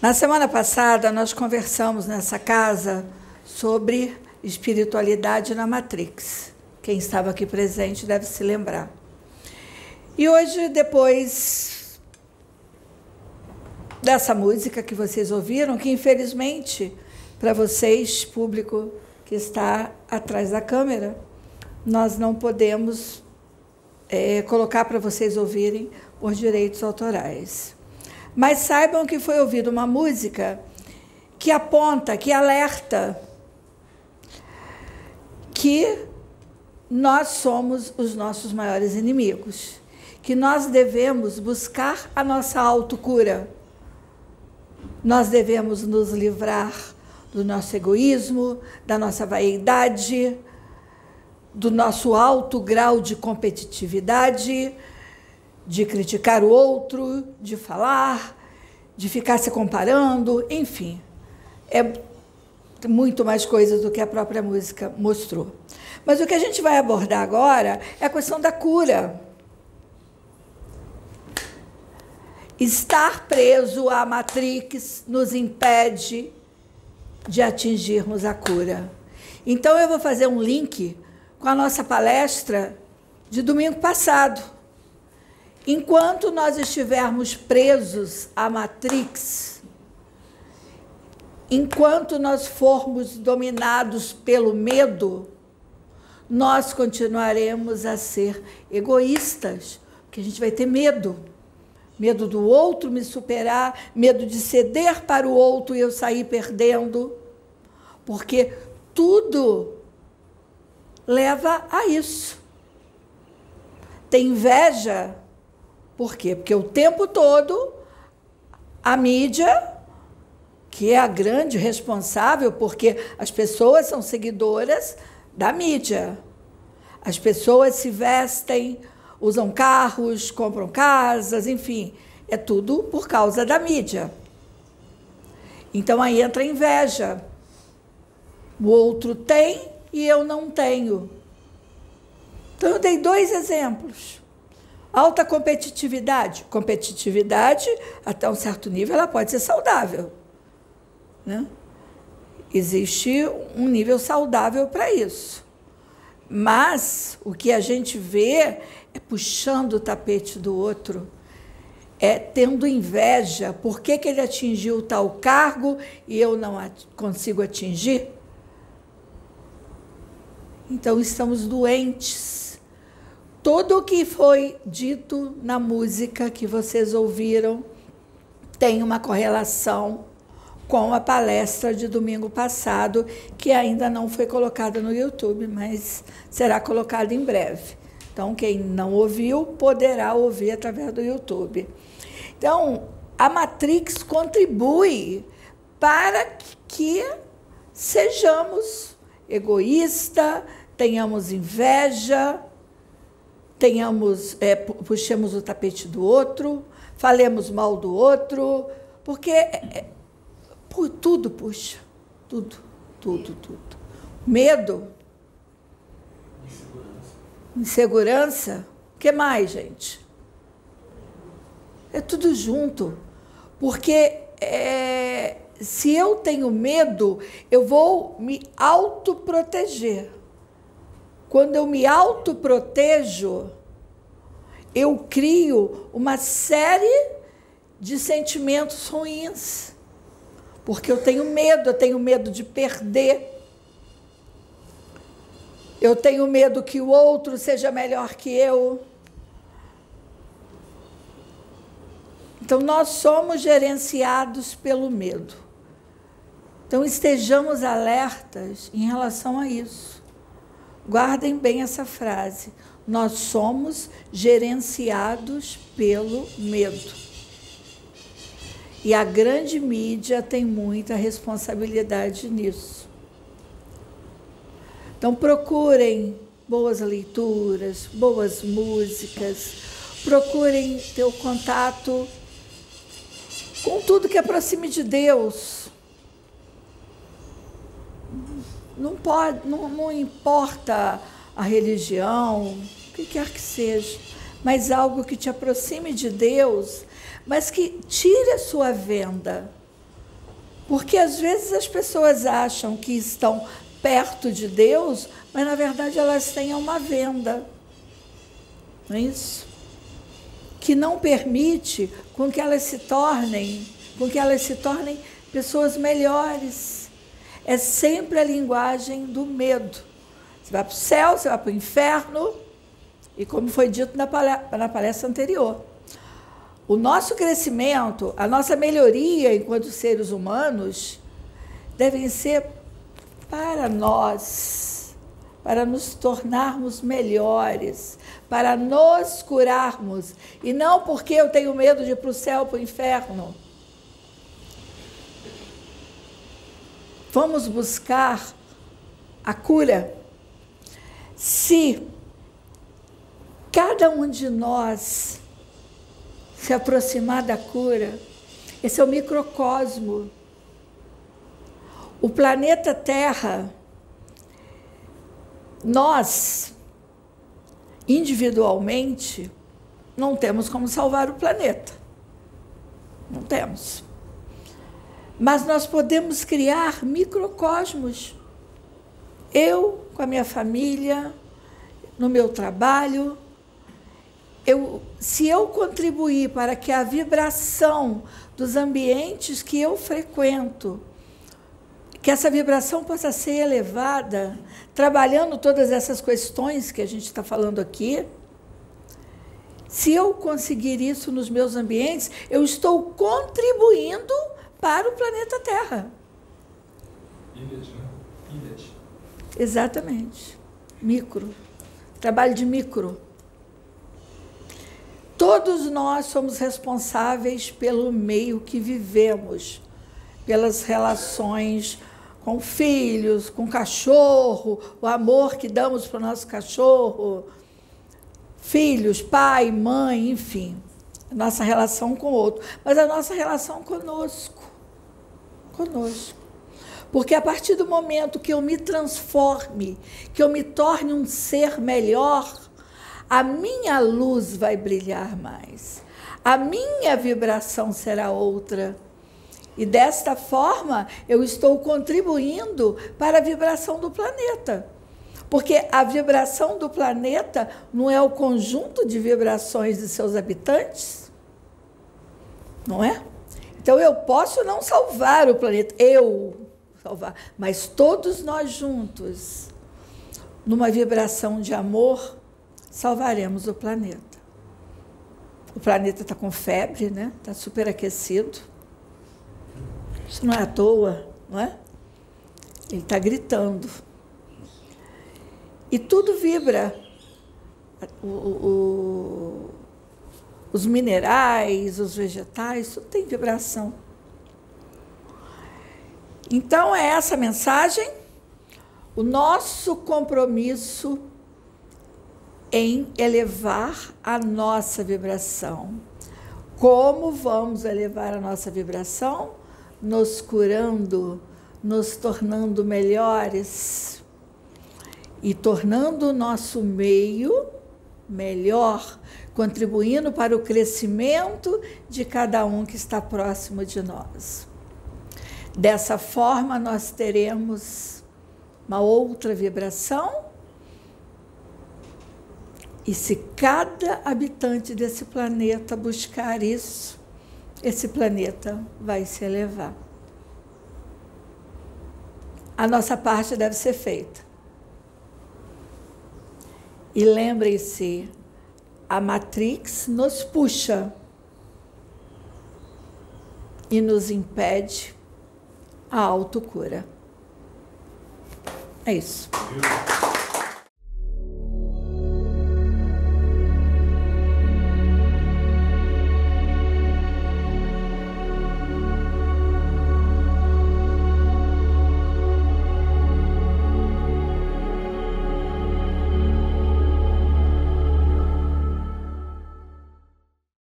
Na semana passada, nós conversamos nessa casa sobre espiritualidade na Matrix. Quem estava aqui presente deve se lembrar. E hoje, depois dessa música que vocês ouviram, que infelizmente para vocês, público que está atrás da câmera, nós não podemos é, colocar para vocês ouvirem por direitos autorais. Mas saibam que foi ouvida uma música que aponta, que alerta que nós somos os nossos maiores inimigos, que nós devemos buscar a nossa autocura. Nós devemos nos livrar do nosso egoísmo, da nossa vaidade, do nosso alto grau de competitividade, de criticar o outro, de falar, de ficar se comparando, enfim. É muito mais coisas do que a própria música mostrou. Mas o que a gente vai abordar agora é a questão da cura. Estar preso à Matrix nos impede de atingirmos a cura. Então eu vou fazer um link com a nossa palestra de domingo passado Enquanto nós estivermos presos à Matrix, enquanto nós formos dominados pelo medo, nós continuaremos a ser egoístas, porque a gente vai ter medo. Medo do outro me superar, medo de ceder para o outro e eu sair perdendo. Porque tudo leva a isso. Tem inveja, por quê? Porque o tempo todo a mídia, que é a grande responsável, porque as pessoas são seguidoras da mídia. As pessoas se vestem, usam carros, compram casas, enfim, é tudo por causa da mídia. Então aí entra a inveja. O outro tem e eu não tenho. Então eu dei dois exemplos. Alta competitividade. Competitividade, até um certo nível, ela pode ser saudável. Né? Existe um nível saudável para isso. Mas o que a gente vê é puxando o tapete do outro, é tendo inveja. Por que, que ele atingiu tal cargo e eu não consigo atingir? Então estamos doentes tudo o que foi dito na música que vocês ouviram tem uma correlação com a palestra de domingo passado, que ainda não foi colocada no YouTube, mas será colocada em breve. Então, quem não ouviu, poderá ouvir através do YouTube. Então, a Matrix contribui para que sejamos egoístas, tenhamos inveja, tenhamos, é, puxemos o tapete do outro, falemos mal do outro, porque é, é, por tudo puxa, tudo, tudo, tudo. Medo, insegurança, insegurança, o que mais, gente? É tudo junto, porque é, se eu tenho medo, eu vou me autoproteger. Quando eu me autoprotejo, eu crio uma série de sentimentos ruins. Porque eu tenho medo, eu tenho medo de perder. Eu tenho medo que o outro seja melhor que eu. Então, nós somos gerenciados pelo medo. Então, estejamos alertas em relação a isso. Guardem bem essa frase. Nós somos gerenciados pelo medo. E a grande mídia tem muita responsabilidade nisso. Então procurem boas leituras, boas músicas, procurem ter o contato com tudo que aproxime de Deus não pode, não, não importa a religião, o que quer que seja, mas algo que te aproxime de Deus, mas que tire a sua venda. Porque às vezes as pessoas acham que estão perto de Deus, mas na verdade elas têm uma venda. Não é isso? Que não permite com que elas se tornem, com que elas se tornem pessoas melhores. É sempre a linguagem do medo. Você vai para o céu, você vai para o inferno, e como foi dito na palestra, na palestra anterior, o nosso crescimento, a nossa melhoria enquanto seres humanos, devem ser para nós, para nos tornarmos melhores, para nos curarmos, e não porque eu tenho medo de ir para o céu, para o inferno. Vamos buscar a cura. Se cada um de nós se aproximar da cura, esse é o microcosmo. O planeta Terra, nós, individualmente, não temos como salvar o planeta. Não temos. Mas nós podemos criar microcosmos. Eu, com a minha família, no meu trabalho, eu, se eu contribuir para que a vibração dos ambientes que eu frequento, que essa vibração possa ser elevada, trabalhando todas essas questões que a gente está falando aqui, se eu conseguir isso nos meus ambientes, eu estou contribuindo para o planeta Terra. Ilhas, né? Ilhas. Exatamente. Micro. Trabalho de micro. Todos nós somos responsáveis pelo meio que vivemos, pelas relações com filhos, com cachorro, o amor que damos para o nosso cachorro, filhos, pai, mãe, enfim, nossa relação com o outro, mas a nossa relação conosco, conosco. Porque a partir do momento que eu me transforme, que eu me torne um ser melhor, a minha luz vai brilhar mais, a minha vibração será outra. E desta forma, eu estou contribuindo para a vibração do planeta. Porque a vibração do planeta não é o conjunto de vibrações de seus habitantes? Não é? Então eu posso não salvar o planeta, eu salvar, mas todos nós juntos, numa vibração de amor, salvaremos o planeta. O planeta está com febre, né? Está superaquecido. Isso não é à toa, não é? Ele está gritando. E tudo vibra. O, o, os minerais, os vegetais, tudo tem vibração. Então é essa mensagem, o nosso compromisso em elevar a nossa vibração. Como vamos elevar a nossa vibração? Nos curando, nos tornando melhores e tornando o nosso meio melhor, contribuindo para o crescimento de cada um que está próximo de nós. Dessa forma, nós teremos uma outra vibração e se cada habitante desse planeta buscar isso, esse planeta vai se elevar. A nossa parte deve ser feita. E lembrem-se, a Matrix nos puxa e nos impede a autocura. É isso.